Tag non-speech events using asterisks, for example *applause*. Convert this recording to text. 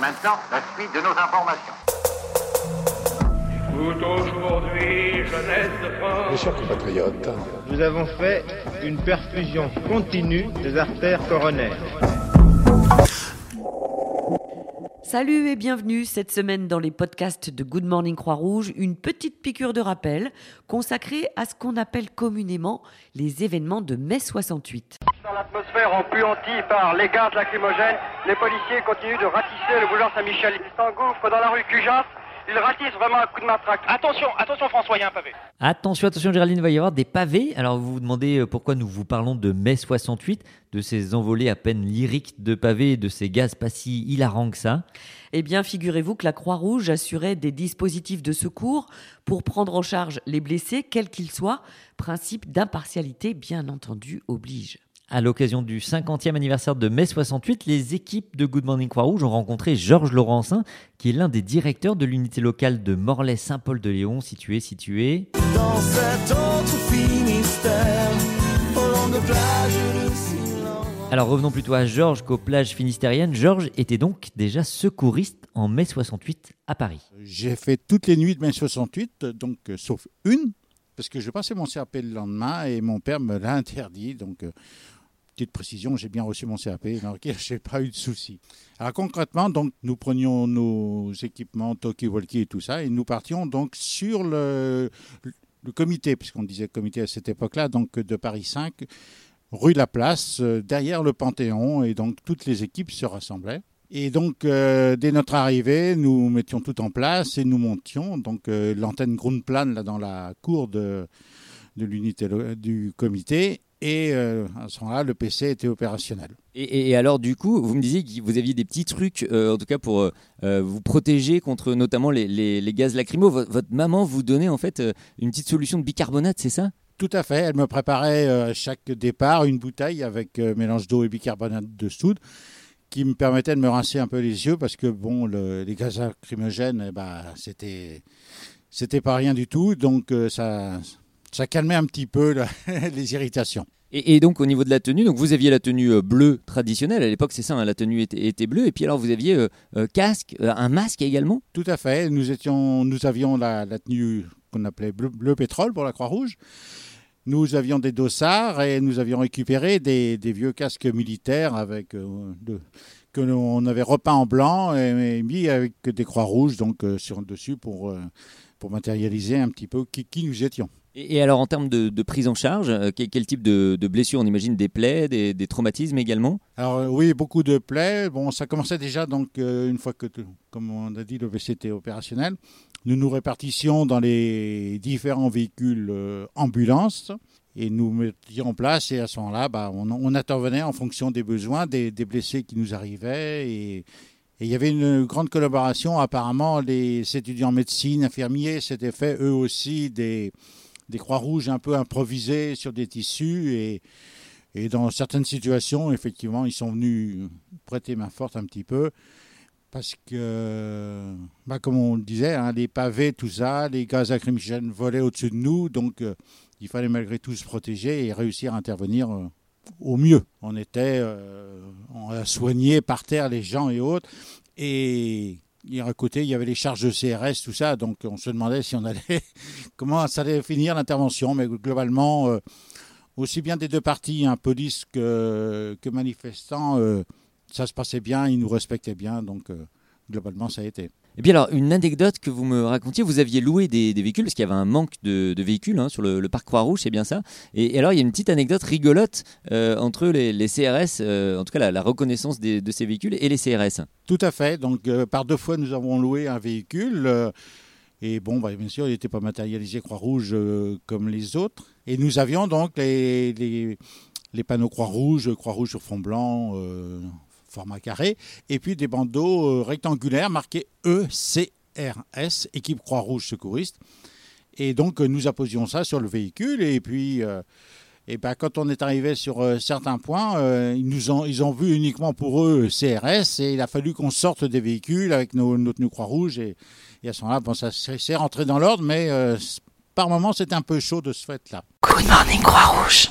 Maintenant, la suite de nos informations. Tout aujourd'hui, jeunesse de France. Mes chers compatriotes, Nous avons fait une perfusion continue des artères coronaires. Salut et bienvenue cette semaine dans les podcasts de Good Morning Croix-Rouge, une petite piqûre de rappel consacrée à ce qu'on appelle communément les événements de mai 68. L'atmosphère empuantie par les gaz lacrymogènes, les policiers continuent de ratisser le boulevard Saint-Michel. Ils s'engouffrent dans la rue Cujas. Ils ratissent vraiment un coup de matraque. Attention, attention François, il y a un pavé. Attention, attention Géraldine, il va y avoir des pavés. Alors vous vous demandez euh, pourquoi nous vous parlons de mai 68, de ces envolées à peine lyriques de pavés et de ces gaz pas si hilarants que ça? Eh bien, figurez-vous que la Croix-Rouge assurait des dispositifs de secours pour prendre en charge les blessés, quels qu'ils soient. Principe d'impartialité, bien entendu, oblige. À l'occasion du 50e anniversaire de mai 68, les équipes de Good Morning Croix-Rouge ont rencontré Georges Laurencin, qui est l'un des directeurs de l'unité locale de Morlaix-Saint-Paul-de-Léon, situé, situé... Dans cet autre Finistère, de. Alors revenons plutôt à Georges qu'aux plages finistériennes. Georges était donc déjà secouriste en mai 68 à Paris. j'ai fait toutes les nuits de mai 68, donc euh, sauf une, parce que je passais mon CAP le lendemain et mon père me l'a interdit. Donc, euh, petite précision, j'ai bien reçu mon CAP, je n'ai pas eu de soucis. Alors concrètement, donc, nous prenions nos équipements, talkie-walkie et tout ça, et nous partions donc sur le, le comité, puisqu'on disait comité à cette époque-là, donc de Paris 5, rue la Place, euh, derrière le Panthéon, et donc toutes les équipes se rassemblaient. Et donc, euh, dès notre arrivée, nous mettions tout en place et nous montions donc euh, l'antenne Grundplan là dans la cour de, l'unité lo- du comité. Et euh, à ce moment-là, le PC était opérationnel. Et, et- et alors, du coup, vous me disiez que vous aviez des petits trucs, euh, en tout cas pour euh, vous protéger contre notamment les, les- les gaz lacrymaux. Vo- Votre, maman vous donnait en fait une petite solution de bicarbonate, c'est ça? Tout à fait. Elle me préparait à chaque départ une bouteille avec mélange d'eau et bicarbonate de soude qui me permettait de me rincer un peu les yeux parce que bon, le- les gaz lacrymogènes, eh ben, c'était c'était pas rien du tout. Donc ça, ça calmait un petit peu *laughs* les irritations. et, et donc, au niveau de la tenue, donc vous aviez la tenue euh, bleue traditionnelle. À l'époque, c'est ça, hein, la tenue était, était bleue. Et puis alors, vous aviez euh, euh, casque, euh, un masque également? Tout à fait. Nous, étions, nous avions la, la tenue qu'on appelait bleu, bleu pétrole pour la Croix-Rouge. Nous avions des dossards et nous avions récupéré des, des vieux casques militaires avec, de- que l'on avait repeint en blanc et, et mis avec des croix rouges donc, sur dessus pour, pour matérialiser un petit peu qui, qui nous étions. Et, alors, en termes de, prise en charge, euh, quel, type de, de blessures? On imagine des plaies, des, traumatismes également? Alors euh, oui, beaucoup de plaies. Bon, ça commençait déjà donc euh, une fois que, comme on a dit, le était opérationnel. Nous nous répartissions dans les différents véhicules ambulances et nous mettions en place. Et à ce moment-là, bah, on, intervenait en fonction des besoins des, des blessés qui nous arrivaient. Et, et il y avait une grande collaboration. Apparemment, les étudiants en médecine, infirmiers, s'étaient fait eux aussi des, des croix rouges un peu improvisées sur des tissus et et dans certaines situations, effectivement, ils sont venus prêter main forte un petit peu. Parce que, bah, comme on le disait, hein, les pavés, tout ça, les gaz lacrymogènes volaient au-dessus de nous. Donc, euh, il fallait malgré tout se protéger et réussir à intervenir euh, au mieux. On était, euh, on a soigné par terre les gens et autres. Et, à côté, il y avait les charges de CRS, tout ça. Donc, on se demandait si on allait, *laughs* comment ça allait finir l'intervention. Mais globalement, euh, aussi bien des deux parties, hein, police que, que manifestants, euh, ça se passait bien, ils nous respectaient bien, donc euh, globalement ça a été. Et puis alors, une anecdote que vous me racontiez, vous aviez loué des, véhicules, parce qu'il y avait un manque de, véhicules hein, sur le, parc Croix-Rouge, c'est bien ça. Et, alors, il y a une petite anecdote rigolote euh, entre les, CRS, euh, en tout cas la, reconnaissance de ces véhicules, et les CRS. Tout à fait, donc euh, par deux fois nous avons loué un véhicule. et bon, bah, bien sûr, il n'était pas matérialisé Croix-Rouge comme les autres. Et nous avions donc les, les, panneaux Croix-Rouge, Croix-Rouge sur fond blanc, format carré, et puis des bandeaux euh, rectangulaires marqués ECRS, équipe Croix-Rouge secouriste. Et donc, euh, nous apposions ça sur le véhicule, et puis. euh, et ben, quand on est arrivé sur certains points, ils nous ont, ils ont vu uniquement pour eux CRS et il a fallu qu'on sorte des véhicules avec nos, notre nous Croix-Rouge et, et à ce moment-là, bon, ça s'est rentré dans l'ordre, mais par moments, c'était un peu chaud de ce fait-là. Good morning Croix-Rouge.